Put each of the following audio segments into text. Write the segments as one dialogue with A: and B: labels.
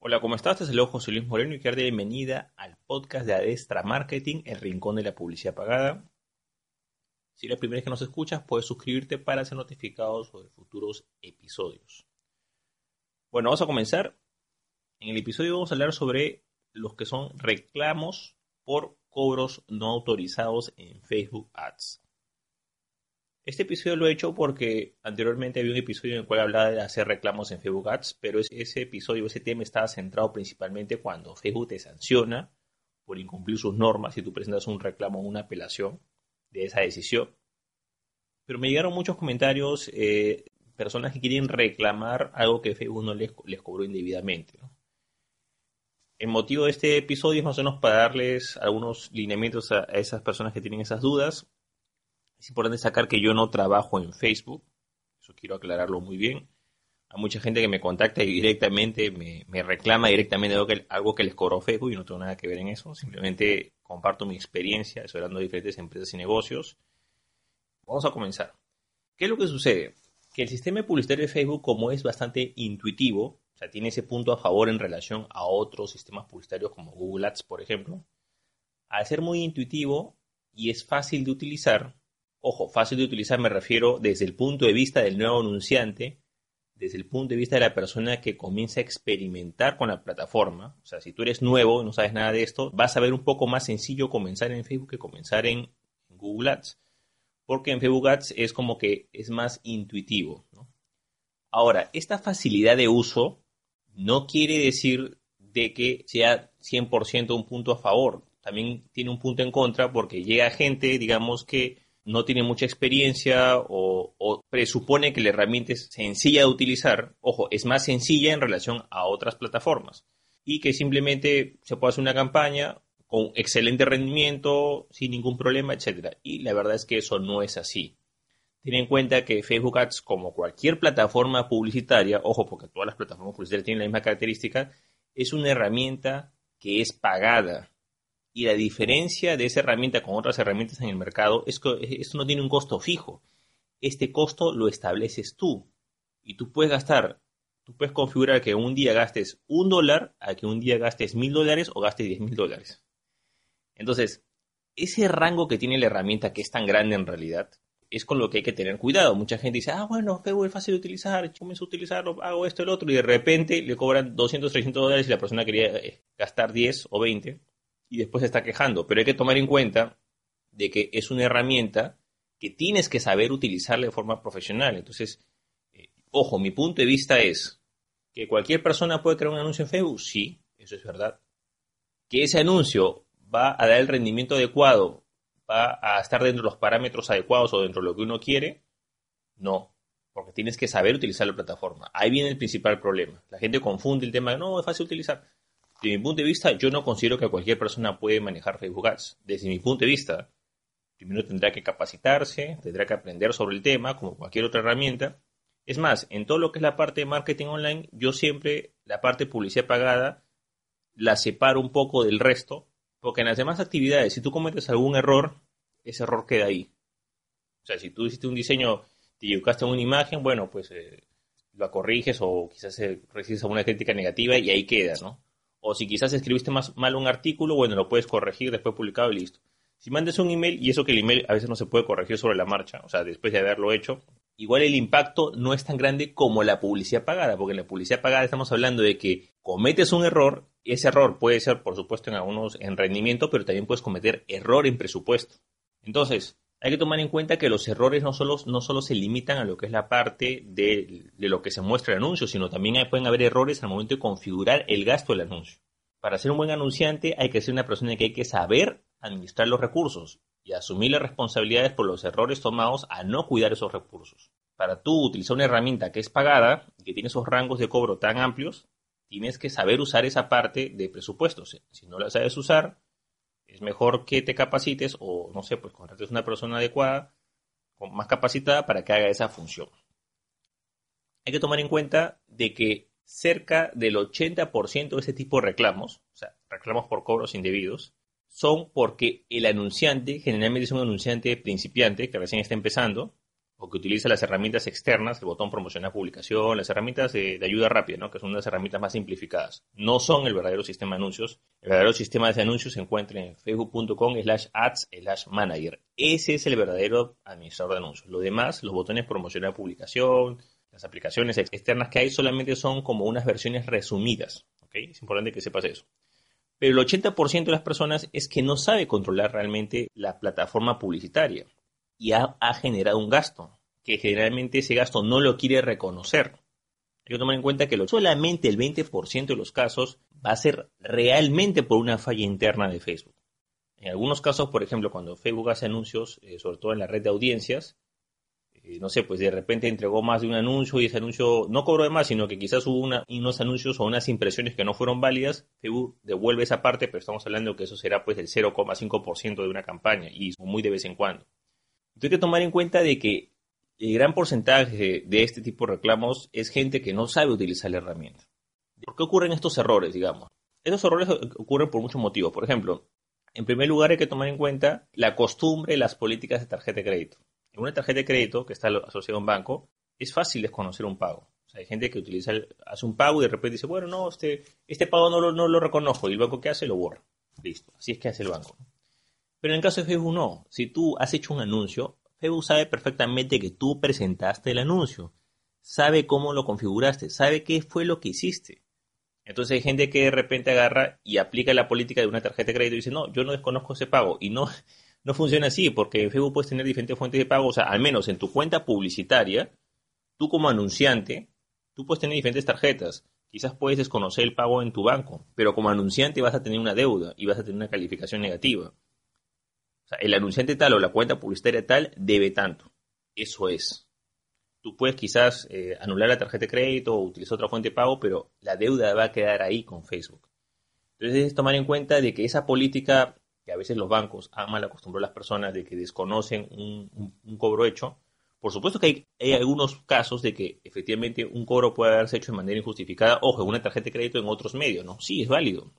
A: Hola, ¿cómo estás? Te saludo José Luis Moreno y quiero dar bienvenida al podcast de Adestra Marketing, el rincón de la publicidad pagada. Si eres la primera vez que nos escuchas, puedes suscribirte para ser notificado sobre futuros episodios. Bueno, vamos a comenzar. En el episodio vamos a hablar sobre los que son reclamos por cobros no autorizados en Facebook Ads. Este episodio lo he hecho porque anteriormente había un episodio en el cual hablaba de hacer reclamos en Facebook Ads, pero ese episodio, ese tema estaba centrado principalmente cuando Facebook te sanciona por incumplir sus normas y tú presentas un reclamo o una apelación de esa decisión. Pero me llegaron muchos comentarios, eh, personas que quieren reclamar algo que Facebook no les, cobró indebidamente. El motivo de este episodio es más o menos para darles algunos lineamientos a esas personas que tienen esas dudas es importante destacar que yo no trabajo en Facebook, eso quiero aclararlo muy bien. Hay mucha gente que me contacta y directamente me, reclama directamente algo que, algo que les cobró Facebook y no tengo nada que ver en eso. Simplemente comparto mi experiencia asesorando diferentes empresas y negocios. Vamos a comenzar. ¿Qué es lo que sucede? Que el sistema publicitario de Facebook, como es bastante intuitivo, o sea, tiene ese punto a favor en relación a otros sistemas publicitarios como Google Ads, por ejemplo, al ser muy intuitivo y es fácil de utilizar, Ojo, fácil de utilizar me refiero desde el punto de vista del nuevo anunciante, desde el punto de vista de la persona que comienza a experimentar con la plataforma. O sea, si tú eres nuevo y no sabes nada de esto, vas a ver un poco más sencillo comenzar en Facebook que comenzar en Google Ads. Porque en Facebook Ads es como que es más intuitivo. Ahora, esta facilidad de uso no quiere decir de que sea 100% un punto a favor. También tiene un punto en contra porque llega gente, digamos que no tiene mucha experiencia o, presupone que la herramienta es sencilla de utilizar, ojo, es más sencilla en relación a otras plataformas y que simplemente se puede hacer una campaña con excelente rendimiento, sin ningún problema, etc. Y la verdad es que eso no es así. Ten en cuenta que Facebook Ads, como cualquier plataforma publicitaria, ojo, porque todas las plataformas publicitarias tienen la misma característica, es una herramienta que es pagada. Y la diferencia de esa herramienta con otras herramientas en el mercado es que esto no tiene un costo fijo. Este costo lo estableces tú. Y tú puedes gastar, tú puedes configurar que un día gastes un dólar a que un día gastes mil dólares o gastes diez mil dólares. Entonces, ese rango que tiene la herramienta, que es tan grande en realidad, es con lo que hay que tener cuidado. Mucha gente dice, ah, bueno, Facebook es fácil de utilizar, comienzo a utilizarlo, hago esto, el otro, y de repente le cobran 200, 300 dólares y la persona quería eh, gastar 10 o 20 y después se está quejando. Pero hay que tomar en cuenta de que es una herramienta que tienes que saber utilizarla de forma profesional. Entonces, eh, ojo, mi punto de vista es que cualquier persona puede crear un anuncio en Facebook. Sí, eso es verdad. Que ese anuncio va a dar el rendimiento adecuado, va a estar dentro de los parámetros adecuados o dentro de lo que uno quiere. No, porque tienes que saber utilizar la plataforma. Ahí viene el principal problema. La gente confunde el tema de no, es fácil utilizar. Desde mi punto de vista, yo no considero que cualquier persona puede manejar Facebook Ads. Desde mi punto de vista, primero tendrá que capacitarse, tendrá que aprender sobre el tema, como cualquier otra herramienta. Es más, en todo lo que es la parte de marketing online, yo siempre la parte de publicidad pagada la separo un poco del resto, porque en las demás actividades, si tú cometes algún error, ese error queda ahí. O sea, si tú hiciste un diseño, te equivocaste en una imagen, bueno, pues eh, lo corriges o quizás eh, recibes alguna crítica negativa y ahí queda, ¿no? O si quizás escribiste más mal un artículo, bueno, lo puedes corregir después publicado y listo. Si mandas un email, y eso que el email a veces no se puede corregir sobre la marcha, o sea, después de haberlo hecho, igual el impacto no es tan grande como la publicidad pagada, porque en la publicidad pagada estamos hablando de que cometes un error, y ese error puede ser, por supuesto, en algunos en rendimiento, pero también puedes cometer error en presupuesto. Entonces, hay que tomar en cuenta que los errores no solo, no solo se limitan a lo que es la parte de, lo que se muestra el anuncio, sino también pueden haber errores al momento de configurar el gasto del anuncio. Para ser un buen anunciante hay que ser una persona que hay que saber administrar los recursos y asumir las responsabilidades por los errores tomados a no cuidar esos recursos. Para tú utilizar una herramienta que es pagada y que tiene esos rangos de cobro tan amplios, tienes que saber usar esa parte de presupuestos. Si no la sabes usar, es mejor que te capacites o, no sé, pues contrates una persona adecuada, más capacitada para que haga esa función. Hay que tomar en cuenta de que cerca del 80% de ese tipo de reclamos, o sea, reclamos por cobros indebidos, son porque el anunciante, generalmente es un anunciante principiante que recién está empezando, o que utiliza las herramientas externas, el botón promocionar publicación, las herramientas de, ayuda rápida, ¿no? que son las herramientas más simplificadas. No son el verdadero sistema de anuncios. El verdadero sistema de anuncios se encuentra en facebook.com slash ads slash manager. Ese es el verdadero administrador de anuncios. Lo demás, los botones promocionar publicación, las aplicaciones externas que hay solamente son como unas versiones resumidas. ¿okay? Es importante que sepas eso. Pero el 80% de las personas es que no sabe controlar realmente la plataforma publicitaria y ha, generado un gasto, que generalmente ese gasto no lo quiere reconocer. Hay que tomar en cuenta que solamente el 20% de los casos va a ser realmente por una falla interna de Facebook. En algunos casos, por ejemplo, cuando Facebook hace anuncios, eh, sobre todo en la red de audiencias, eh, no sé, pues de repente entregó más de un anuncio y ese anuncio no cobró de más, sino que quizás hubo unos anuncios o unas impresiones que no fueron válidas, Facebook devuelve esa parte, pero estamos hablando que eso será pues el 0,5% de una campaña y muy de vez en cuando. Hay que tomar en cuenta de que el gran porcentaje de este tipo de reclamos es gente que no sabe utilizar la herramienta. ¿Por qué ocurren estos errores, digamos? Estos errores ocurren por muchos motivos. Por ejemplo, en primer lugar hay que tomar en cuenta la costumbre y las políticas de tarjeta de crédito. En una tarjeta de crédito que está asociada a un banco, es fácil desconocer un pago. hay gente que utiliza hace un pago y de repente dice, bueno, no, este, este pago no lo, no lo reconozco. Y el banco que hace lo borra. Listo. Así es que hace el banco. Pero en el caso de Facebook no. Si tú has hecho un anuncio, Facebook sabe perfectamente que tú presentaste el anuncio. Sabe cómo lo configuraste. Sabe qué fue lo que hiciste. Entonces hay gente que de repente agarra y aplica la política de una tarjeta de crédito y dice, no, yo no desconozco ese pago. Y no, no funciona así, porque Facebook puedes tener diferentes fuentes de pago. O sea, al menos en tu cuenta publicitaria, tú como anunciante, tú puedes tener diferentes tarjetas. Quizás puedes desconocer el pago en tu banco, pero como anunciante vas a tener una deuda y vas a tener una calificación negativa el anunciante tal o la cuenta publicitaria tal debe tanto. Eso es. Tú puedes quizás eh, anular la tarjeta de crédito o utilizar otra fuente de pago, pero la deuda va a quedar ahí con Facebook. Entonces es tomar en cuenta de que esa política que a veces los bancos han mal acostumbrado a las personas de que desconocen un, cobro hecho, por supuesto que hay, algunos casos de que efectivamente un cobro puede haberse hecho de manera injustificada, ojo, una tarjeta de crédito en otros medios, ¿no? Sí, es válido.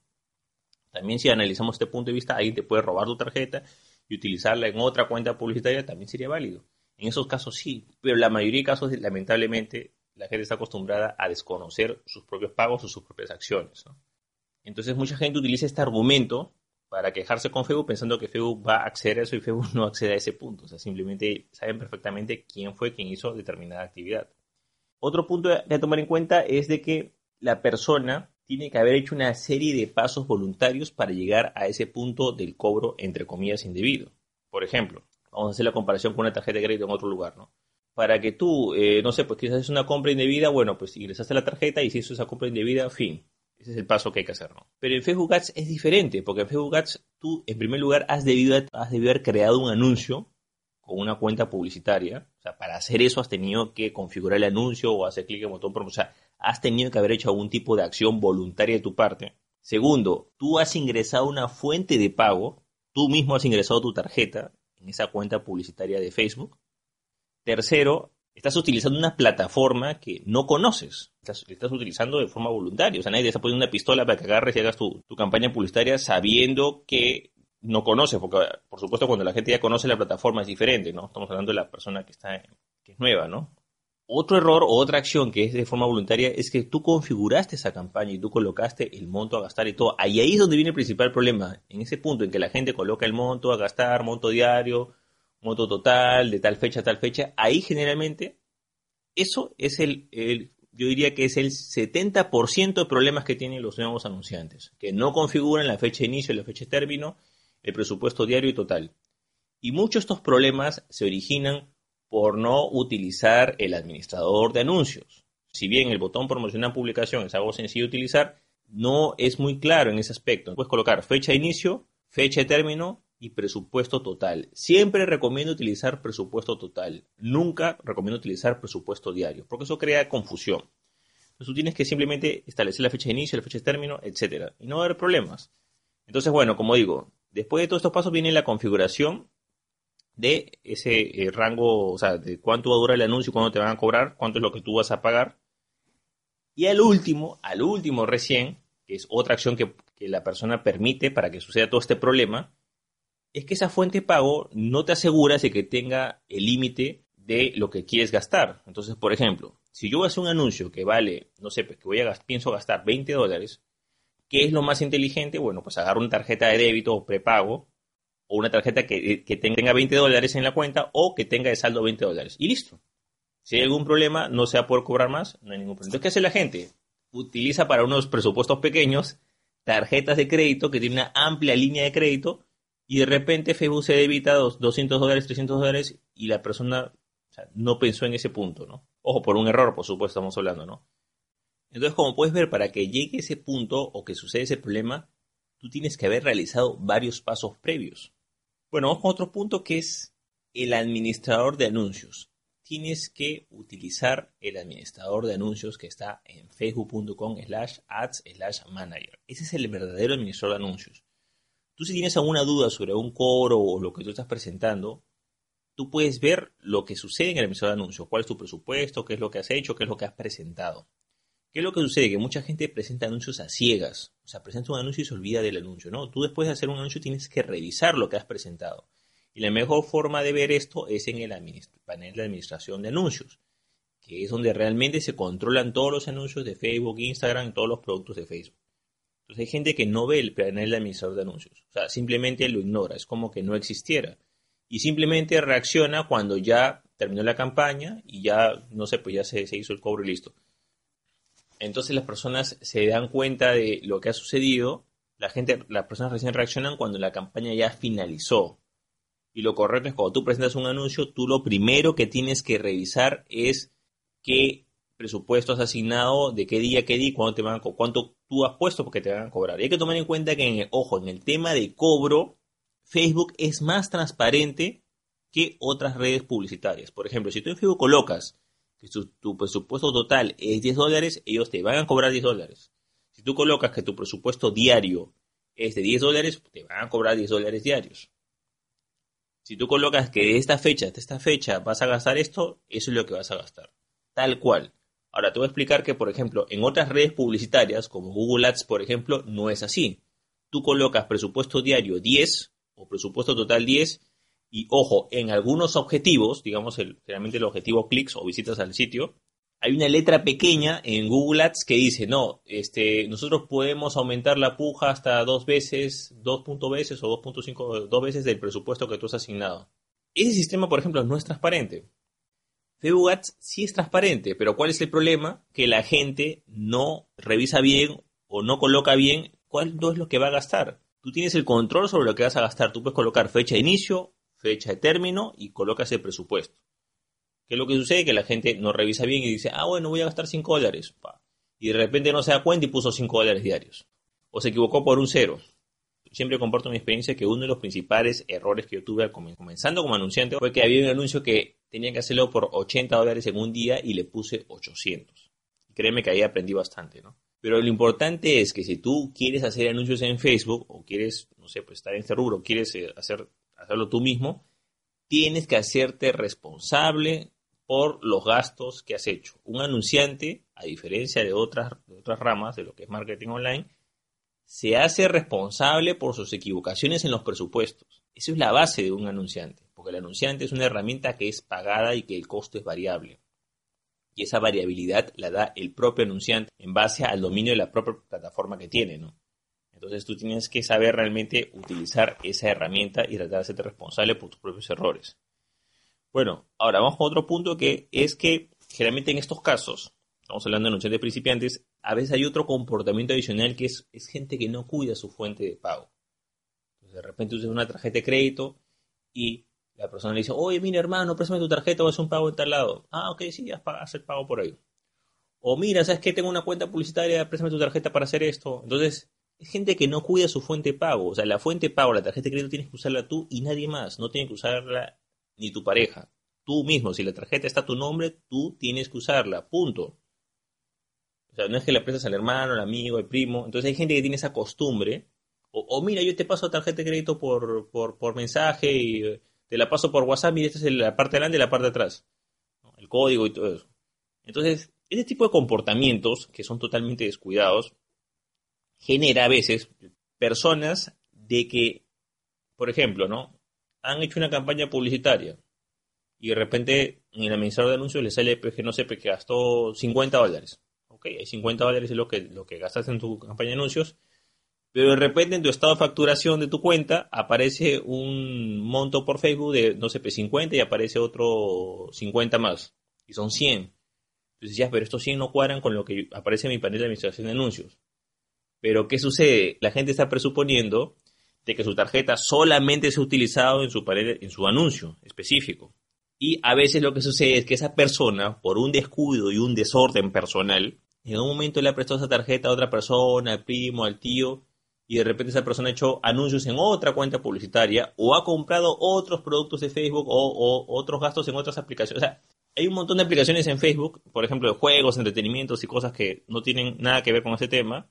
A: También si analizamos este punto de vista, alguien te puede robar tu tarjeta y utilizarla en otra cuenta publicitaria también sería válido. En esos casos sí, pero la mayoría de casos, lamentablemente, la gente está acostumbrada a desconocer sus propios pagos o sus propias acciones. Entonces mucha gente utiliza este argumento para quejarse con Facebook pensando que Facebook va a acceder a eso y Facebook no accede a ese punto. O sea, simplemente saben perfectamente quién fue quien hizo determinada actividad. Otro punto a tomar en cuenta es de que la persona tiene que haber hecho una serie de pasos voluntarios para llegar a ese punto del cobro, entre comillas, indebido. Por ejemplo, vamos a hacer la comparación con una tarjeta de crédito en otro lugar, ¿no? Para que tú, eh, no sé, pues quizás es una compra indebida, bueno, pues ingresaste la tarjeta y si es esa compra indebida, fin. Ese es el paso que hay que hacer, ¿no? Pero en Facebook Ads es diferente, porque en Facebook Ads tú, en primer lugar, has debido, haber creado un anuncio con una cuenta publicitaria. O sea, para hacer eso has tenido que configurar el anuncio o hacer clic en el botón promocionar has tenido que haber hecho algún tipo de acción voluntaria de tu parte. Segundo, tú has ingresado una fuente de pago, tú mismo has ingresado tu tarjeta en esa cuenta publicitaria de Facebook. Tercero, estás utilizando una plataforma que no conoces. Estás, estás utilizando de forma voluntaria. O sea, nadie te está poniendo una pistola para que agarres y hagas tu, tu campaña publicitaria sabiendo que no conoces, porque por supuesto cuando la gente ya conoce la plataforma es diferente, ¿no? Estamos hablando de la persona que está que es nueva, ¿no? Otro error o otra acción que es de forma voluntaria es que tú configuraste esa campaña y tú colocaste el monto a gastar y todo. Ahí, es donde viene el principal problema. En ese punto en que la gente coloca el monto a gastar, monto diario, monto total, de tal fecha a tal fecha, ahí generalmente eso es el, el yo diría que es el 70% de problemas que tienen los nuevos anunciantes, que no configuran la fecha de inicio la fecha de término, el presupuesto diario y total. Y muchos de estos problemas se originan por no utilizar el administrador de anuncios. Si bien el botón promocionar publicación es algo sencillo de utilizar, no es muy claro en ese aspecto. Puedes colocar fecha de inicio, fecha de término y presupuesto total. Siempre recomiendo utilizar presupuesto total. Nunca recomiendo utilizar presupuesto diario, porque eso crea confusión. Entonces tú tienes que simplemente establecer la fecha de inicio, la fecha de término, etcétera, y no va a haber problemas. Entonces, bueno, como digo, después de todos estos pasos viene la configuración de ese eh, rango, o sea, de cuánto va a durar el anuncio, cuándo te van a cobrar, cuánto es lo que tú vas a pagar. Y al último, al último recién, que es otra acción que, que la persona permite para que suceda todo este problema, es que esa fuente de pago no te asegura de que tenga el límite de lo que quieres gastar. Entonces, por ejemplo, si yo voy a hacer un anuncio que vale, no sé, pues que voy a pienso gastar 20 dólares, ¿qué es lo más inteligente? Bueno, pues agarro una tarjeta de débito o prepago o una tarjeta que, tenga 20 dólares en la cuenta o que tenga de saldo 20 dólares. Y listo. Si hay algún problema, no se va a poder cobrar más, no hay ningún problema. Entonces, ¿qué hace la gente? Utiliza para unos presupuestos pequeños tarjetas de crédito que tienen una amplia línea de crédito y de repente Facebook se debita 200 dólares, 300 dólares y la persona no pensó en ese punto, ¿no? Ojo, por un error, por supuesto, estamos hablando, ¿no? Entonces, como puedes ver, para que llegue ese punto o que suceda ese problema, tú tienes que haber realizado varios pasos previos. Bueno, vamos con otro punto que es el administrador de anuncios. Tienes que utilizar el administrador de anuncios que está en facebook.com slash ads slash manager. Ese es el verdadero administrador de anuncios. Tú si tienes alguna duda sobre un coro o lo que tú estás presentando, tú puedes ver lo que sucede en el emisor de anuncios, cuál es tu presupuesto, qué es lo que has hecho, qué es lo que has presentado. ¿Qué es lo que sucede? Que mucha gente presenta anuncios a ciegas. O sea, presenta un anuncio y se olvida del anuncio, ¿no? Tú después de hacer un anuncio tienes que revisar lo que has presentado. Y la mejor forma de ver esto es en el panel de administración de anuncios, que es donde realmente se controlan todos los anuncios de Facebook, Instagram, todos los productos de Facebook. Entonces hay gente que no ve el panel de administrador de anuncios. O sea, simplemente lo ignora, es como que no existiera. Y simplemente reacciona cuando ya terminó la campaña y ya, no sé, pues ya se, hizo el cobro y listo. Entonces las personas se dan cuenta de lo que ha sucedido. La gente, las personas recién reaccionan cuando la campaña ya finalizó. Y lo correcto es cuando tú presentas un anuncio, tú lo primero que tienes que revisar es qué presupuesto has asignado, de qué día, qué día, cuánto, te van cuánto tú has puesto porque te van a cobrar. Y hay que tomar en cuenta que, en el, ojo, en el tema de cobro, Facebook es más transparente que otras redes publicitarias. Por ejemplo, si tú en Facebook colocas que tu presupuesto total es 10 dólares, ellos te van a cobrar 10 dólares. Si tú colocas que tu presupuesto diario es de 10 dólares, te van a cobrar 10 dólares diarios. Si tú colocas que de esta fecha de esta fecha vas a gastar esto, eso es lo que vas a gastar. Tal cual. Ahora te voy a explicar que, por ejemplo, en otras redes publicitarias, como Google Ads, por ejemplo, no es así. Tú colocas presupuesto diario 10 o presupuesto total 10 y, ojo, en algunos objetivos, digamos, el, generalmente el objetivo clics o visitas al sitio, hay una letra pequeña en Google Ads que dice, no, este, nosotros podemos aumentar la puja hasta dos veces, dos punto veces o 2.5, dos veces del presupuesto que tú has asignado. Ese sistema, por ejemplo, no es transparente. Facebook Ads sí es transparente, pero ¿cuál es el problema? Que la gente no revisa bien o no coloca bien cuál es lo que va a gastar. Tú tienes el control sobre lo que vas a gastar. Tú puedes colocar fecha de inicio, fecha de término y colocas el presupuesto. ¿Qué es lo que sucede? Que la gente no revisa bien y dice, ah, bueno, voy a gastar 5 dólares. Y de repente no se da cuenta y puso 5 dólares diarios. O se equivocó por un cero siempre comparto mi experiencia que uno de los principales errores que yo tuve comenzando como anunciante fue que había un anuncio que tenía que hacerlo por 80 dólares en un día y le puse 800. créeme que ahí aprendí bastante, ¿no? Pero lo importante es que si tú quieres hacer anuncios en Facebook o quieres, no sé, pues estar en este rubro, quieres eh, hacer, hacerlo tú mismo, tienes que hacerte responsable por los gastos que has hecho. Un anunciante, a diferencia de otras, otras ramas de lo que es marketing online, se hace responsable por sus equivocaciones en los presupuestos. Esa es la base de un anunciante, porque el anunciante es una herramienta que es pagada y que el costo es variable. Y esa variabilidad la da el propio anunciante en base al dominio de la propia plataforma que tiene, ¿no? Entonces tú tienes que saber realmente utilizar esa herramienta y tratar de hacerte responsable por tus propios errores. Bueno, ahora vamos a otro punto que es que generalmente en estos casos estamos hablando de anunciantes principiantes, a veces hay otro comportamiento adicional que es, gente que no cuida su fuente de pago. de repente usas una tarjeta de crédito y la persona le dice, oye, mira hermano, préstame tu tarjeta o haz un pago en tal lado. Ah, ok, sí, haz, el pago por ahí. O mira, ¿sabes qué? Tengo una cuenta publicitaria, préstame tu tarjeta para hacer esto. Entonces, es gente que no cuida su fuente de pago. O sea, la fuente de pago, la tarjeta de crédito tienes que usarla tú y nadie más. No tiene que usarla ni tu pareja. Tú mismo, si la tarjeta está a tu nombre, tú tienes que usarla. Punto. O sea, no es que le prestas al hermano, al amigo, al primo. Entonces hay gente que tiene esa costumbre. O, mira, yo te paso tarjeta de crédito por, por, por mensaje y eh, te la paso por WhatsApp y esta es la parte de adelante y la parte de atrás. El código y todo eso. Entonces, ese tipo de comportamientos que son totalmente descuidados genera a veces personas de que, por ejemplo, ¿no? Han hecho una campaña publicitaria y de repente en el administrador de anuncios le sale pues, que no sé, pues, que gastó 50 dólares. Ok, 50 dólares es lo que, lo que gastaste en tu campaña de anuncios, pero de repente en tu estado de facturación de tu cuenta aparece un monto por Facebook de, no sé, pues 50 y aparece otro 50 más, y son 100. Entonces ya, pero estos 100 no cuadran con lo que aparece en mi panel de administración de anuncios. Pero ¿qué sucede? La gente está presuponiendo de que su tarjeta solamente se ha utilizado en su, anuncio específico. Y a veces lo que sucede es que esa persona, por un descuido y un desorden personal, en un momento le ha prestado esa tarjeta a otra persona, al primo, al tío, y de repente esa persona ha hecho anuncios en otra cuenta publicitaria o ha comprado otros productos de Facebook o, o otros gastos en otras aplicaciones. O sea, hay un montón de aplicaciones en Facebook, por ejemplo, de juegos, entretenimientos y cosas que no tienen nada que ver con ese tema,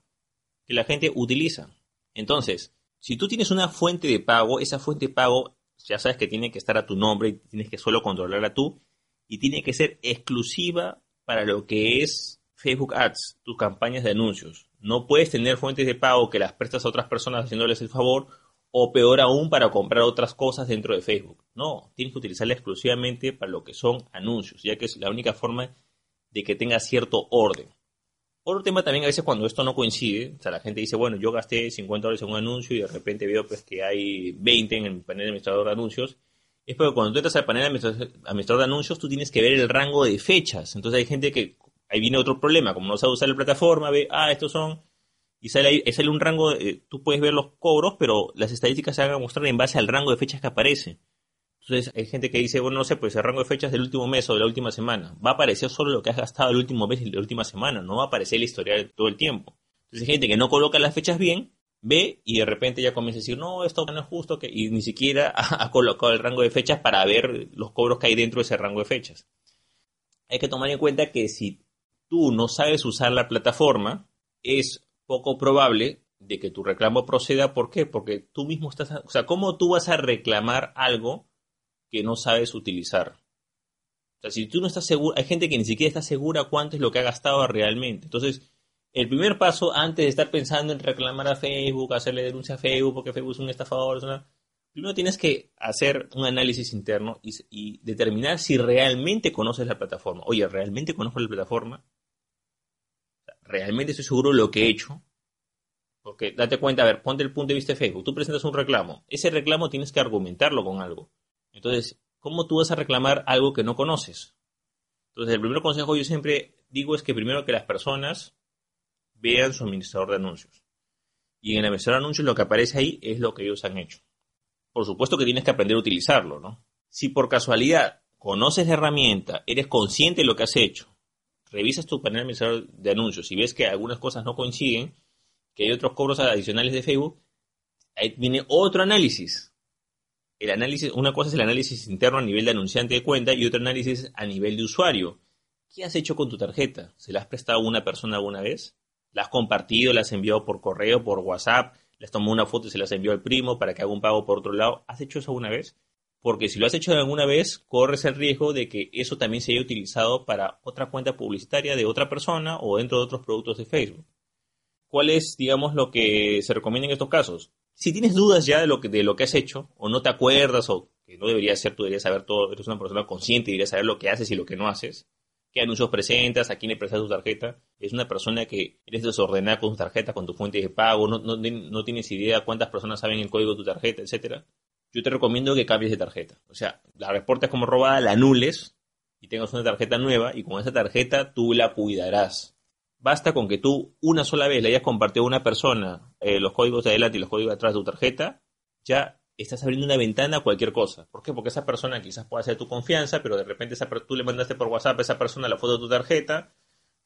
A: que la gente utiliza. Entonces, si tú tienes una fuente de pago, esa fuente de pago ya sabes que tiene que estar a tu nombre y tienes que solo controlarla tú y tiene que ser exclusiva para lo que es Facebook Ads, tus campañas de anuncios. No puedes tener fuentes de pago que las prestas a otras personas haciéndoles el favor o peor aún para comprar otras cosas dentro de Facebook. No, tienes que utilizarla exclusivamente para lo que son anuncios, ya que es la única forma de que tenga cierto orden. Otro tema también a veces cuando esto no coincide, o sea, la gente dice, bueno, yo gasté 50 dólares en un anuncio y de repente veo pues que hay 20 en el panel administrador de anuncios, es porque cuando tú entras al panel administrador de anuncios tú tienes que ver el rango de fechas. Entonces hay gente que, ahí viene otro problema, como no sabe usar la plataforma, ve, ah, estos son, y sale ahí, sale un rango, tú puedes ver los cobros, pero las estadísticas se van a mostrar en base al rango de fechas que aparece. Entonces hay gente que dice, bueno, no sé, pues el rango de fechas del último mes o de la última semana. Va a aparecer solo lo que has gastado el último mes y la última semana, no va a aparecer la historial todo el tiempo. Entonces hay gente que no coloca las fechas bien, ve y de repente ya comienza a decir, no, esto no es justo, que... y ni siquiera ha, colocado el rango de fechas para ver los cobros que hay dentro de ese rango de fechas. Hay que tomar en cuenta que si tú no sabes usar la plataforma, es poco probable de que tu reclamo proceda. ¿Por qué? Porque tú mismo estás, o sea, ¿cómo tú vas a reclamar algo que no sabes utilizar. O sea, si tú no estás seguro, hay gente que ni siquiera está segura cuánto es lo que ha gastado realmente. Entonces, el primer paso, antes de estar pensando en reclamar a Facebook, hacerle denuncia a Facebook porque Facebook es un estafador, primero tienes que hacer un análisis interno y, determinar si realmente conoces la plataforma. Oye, ¿realmente conozco la plataforma? ¿Realmente estoy seguro de lo que he hecho? Porque date cuenta, a ver, ponte el punto de vista de Facebook. Tú presentas un reclamo. Ese reclamo tienes que argumentarlo con algo. Entonces, ¿cómo tú vas a reclamar algo que no conoces? Entonces, el primer consejo yo siempre digo es que primero que las personas vean su administrador de anuncios. Y en el administrador de anuncios lo que aparece ahí es lo que ellos han hecho. Por supuesto que tienes que aprender a utilizarlo, ¿no? Si por casualidad conoces la herramienta, eres consciente de lo que has hecho, revisas tu panel administrador de anuncios y ves que algunas cosas no coinciden, que hay otros cobros adicionales de Facebook, ahí viene otro análisis el análisis, una cosa es el análisis interno a nivel de anunciante de cuenta y otro análisis a nivel de usuario. ¿Qué has hecho con tu tarjeta? ¿Se la has prestado a una persona alguna vez? ¿La has compartido? ¿La has enviado por correo, por WhatsApp? ¿Le has tomado una foto y se la has enviado al primo para que haga un pago por otro lado? ¿Has hecho eso alguna vez? Porque si lo has hecho alguna vez, corres el riesgo de que eso también se haya utilizado para otra cuenta publicitaria de otra persona o dentro de otros productos de Facebook. ¿Cuál es, digamos, lo que se recomienda en estos casos? Si tienes dudas ya de lo que, de lo que has hecho, o no te acuerdas, o que no deberías ser, tú deberías saber todo, eres una persona consciente y deberías saber lo que haces y lo que no haces, qué anuncios presentas, a quién le prestas tu tarjeta, es una persona que eres desordenada con tu tarjeta, con tu fuente de pago, no, no, no tienes idea cuántas personas saben el código de tu tarjeta, etcétera, yo te recomiendo que cambies de tarjeta. O sea, la reportes como robada, la anules y tengas una tarjeta nueva y con esa tarjeta tú la cuidarás. Basta con que tú una sola vez le hayas compartido a una persona eh, los códigos de adelante y los códigos de atrás de tu tarjeta, ya estás abriendo una ventana a cualquier cosa. ¿Por qué? Porque esa persona quizás pueda ser tu confianza, pero de repente esa, tú le mandaste por WhatsApp a esa persona la foto de tu tarjeta,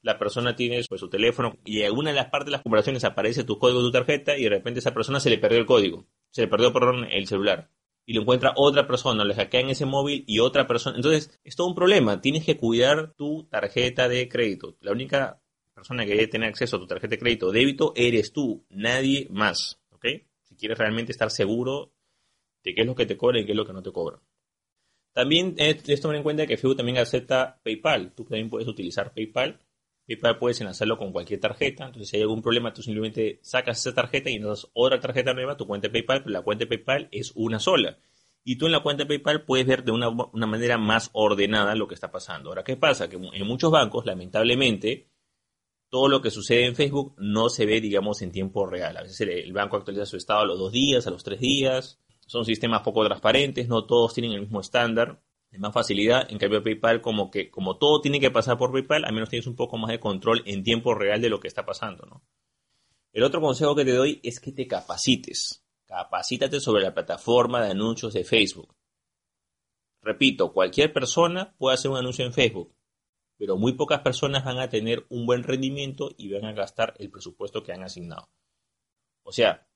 A: la persona tiene pues, su teléfono y en alguna de las partes de las conversaciones aparece tu código de tu tarjeta y de repente esa persona se le perdió el código, se le perdió, perdón, el celular. Y lo encuentra otra persona, le en ese móvil y otra persona. Entonces, es todo un problema. Tienes que cuidar tu tarjeta de crédito. La única persona que tener acceso a tu tarjeta de crédito o débito eres tú, nadie más. ¿Ok? Si quieres realmente estar seguro de qué es lo que te cobran y qué es lo que no te cobran. También es tomar en cuenta que Facebook también acepta PayPal. Tú también puedes utilizar PayPal. PayPal puedes enlazarlo con cualquier tarjeta. Entonces, si hay algún problema, tú simplemente sacas esa tarjeta y das otra tarjeta nueva, tu cuenta de PayPal, pero la cuenta de PayPal es una sola. Y tú en la cuenta de PayPal puedes ver de una manera más ordenada lo que está pasando. Ahora, ¿qué pasa? Que en muchos bancos, lamentablemente, todo lo que sucede en Facebook no se ve, digamos, en tiempo real. A veces el banco actualiza su estado a los dos días, a los tres días son sistemas poco transparentes, no todos tienen el mismo estándar, de más facilidad. En cambio, PayPal, como que como todo tiene que pasar por PayPal, al menos tienes un poco más de control en tiempo real de lo que está pasando. ¿no? El otro consejo que te doy es que te capacites. Capacítate sobre la plataforma de anuncios de Facebook. Repito, cualquier persona puede hacer un anuncio en Facebook, pero muy pocas personas van a tener un buen rendimiento y van a gastar el presupuesto que han asignado. O sea,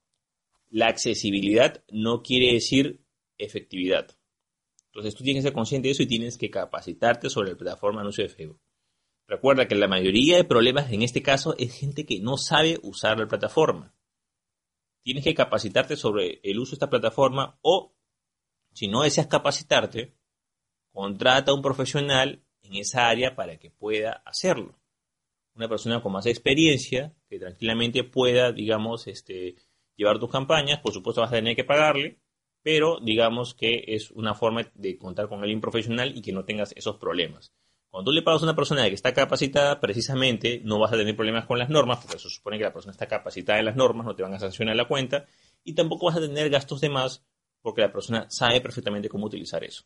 A: la accesibilidad no quiere decir efectividad. Entonces tú tienes que ser consciente de eso y tienes que capacitarte sobre la plataforma de anuncio de Facebook. Recuerda que la mayoría de problemas en este caso es gente que no sabe usar la plataforma. Tienes que capacitarte sobre el uso de esta plataforma o, si no deseas capacitarte, contrata a un profesional en esa área para que pueda hacerlo. Una persona con más experiencia que tranquilamente pueda, digamos, este, llevar tus campañas, por supuesto vas a tener que pagarle, pero digamos que es una forma de contar con alguien profesional y que no tengas esos problemas. Cuando tú le pagas a una persona que está capacitada, precisamente no vas a tener problemas con las normas, porque se supone que la persona está capacitada en las normas, no te van a sancionar la cuenta, y tampoco vas a tener gastos de más, porque la persona sabe perfectamente cómo utilizar eso.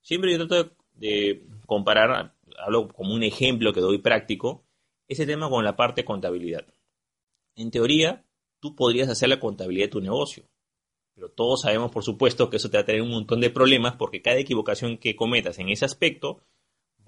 A: Siempre yo trato de, comparar, hablo como un ejemplo que doy práctico, ese tema con la parte de contabilidad. En teoría, tú podrías hacer la contabilidad de tu negocio. Pero todos sabemos, por supuesto, que eso te va a traer un montón de problemas porque cada equivocación que cometas en ese aspecto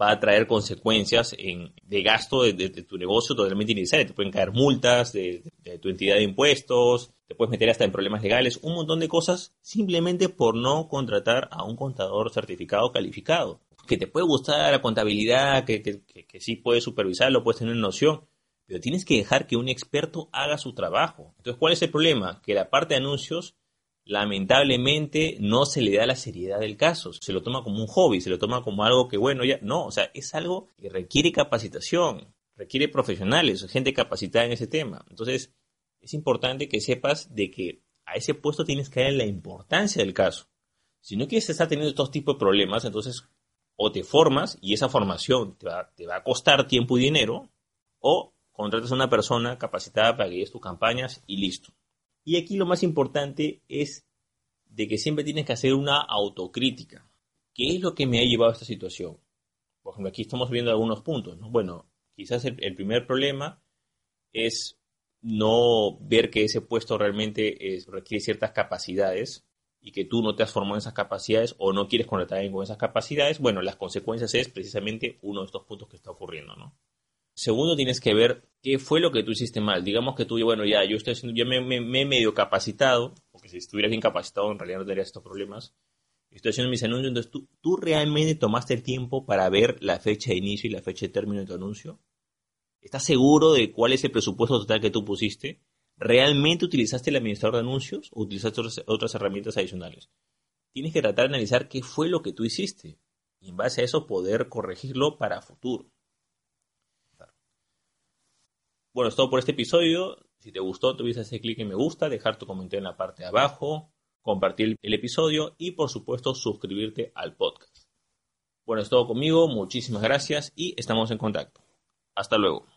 A: va a traer consecuencias de gasto de, tu negocio totalmente innecesario. Te pueden caer multas de, tu entidad de impuestos, te puedes meter hasta en problemas legales, un montón de cosas simplemente por no contratar a un contador certificado calificado. Que te puede gustar la contabilidad, que, que, que sí puedes supervisarlo, puedes tener noción, pero tienes que dejar que un experto haga su trabajo. Entonces, ¿cuál es el problema? Que la parte de anuncios lamentablemente no se le da la seriedad del caso, se lo toma como un hobby, se lo toma como algo que bueno, ya no, o sea, es algo que requiere capacitación, requiere profesionales, gente capacitada en ese tema. Entonces, es importante que sepas de que a ese puesto tienes que darle la importancia del caso. Si no quieres estar teniendo estos tipos de problemas, entonces o te formas y esa formación te va, a costar tiempo y dinero, o contratas a una persona capacitada para que guíes tus campañas y listo. Y aquí lo más importante es de que siempre tienes que hacer una autocrítica. ¿Qué es lo que me ha llevado a esta situación? Por ejemplo, aquí estamos viendo algunos puntos. Bueno, quizás el, primer problema es no ver que ese puesto realmente requiere ciertas capacidades y que tú no te has formado en esas capacidades o no quieres alguien con esas capacidades. Bueno, las consecuencias es precisamente uno de estos puntos que está ocurriendo, ¿no? Segundo, tienes que ver qué fue lo que tú hiciste mal. Digamos que tú, bueno, ya, yo estoy haciendo, ya me, he medio capacitado, porque si estuvieras bien capacitado en realidad no tendrías estos problemas. Estoy haciendo mis anuncios, entonces tú, tú realmente tomaste el tiempo para ver la fecha de inicio y la fecha de término de tu anuncio. ¿Estás seguro de cuál es el presupuesto total que tú pusiste? ¿Realmente utilizaste el administrador de anuncios o utilizaste otras, herramientas adicionales? Tienes que tratar de analizar qué fue lo que tú hiciste y en base a eso poder corregirlo para futuro. Bueno, es todo por este episodio. Si te gustó, tuviste ese clic en me gusta, dejar tu comentario en la parte de abajo, compartir el episodio y por supuesto suscribirte al podcast. Bueno, es todo conmigo, muchísimas gracias y estamos en contacto. Hasta luego.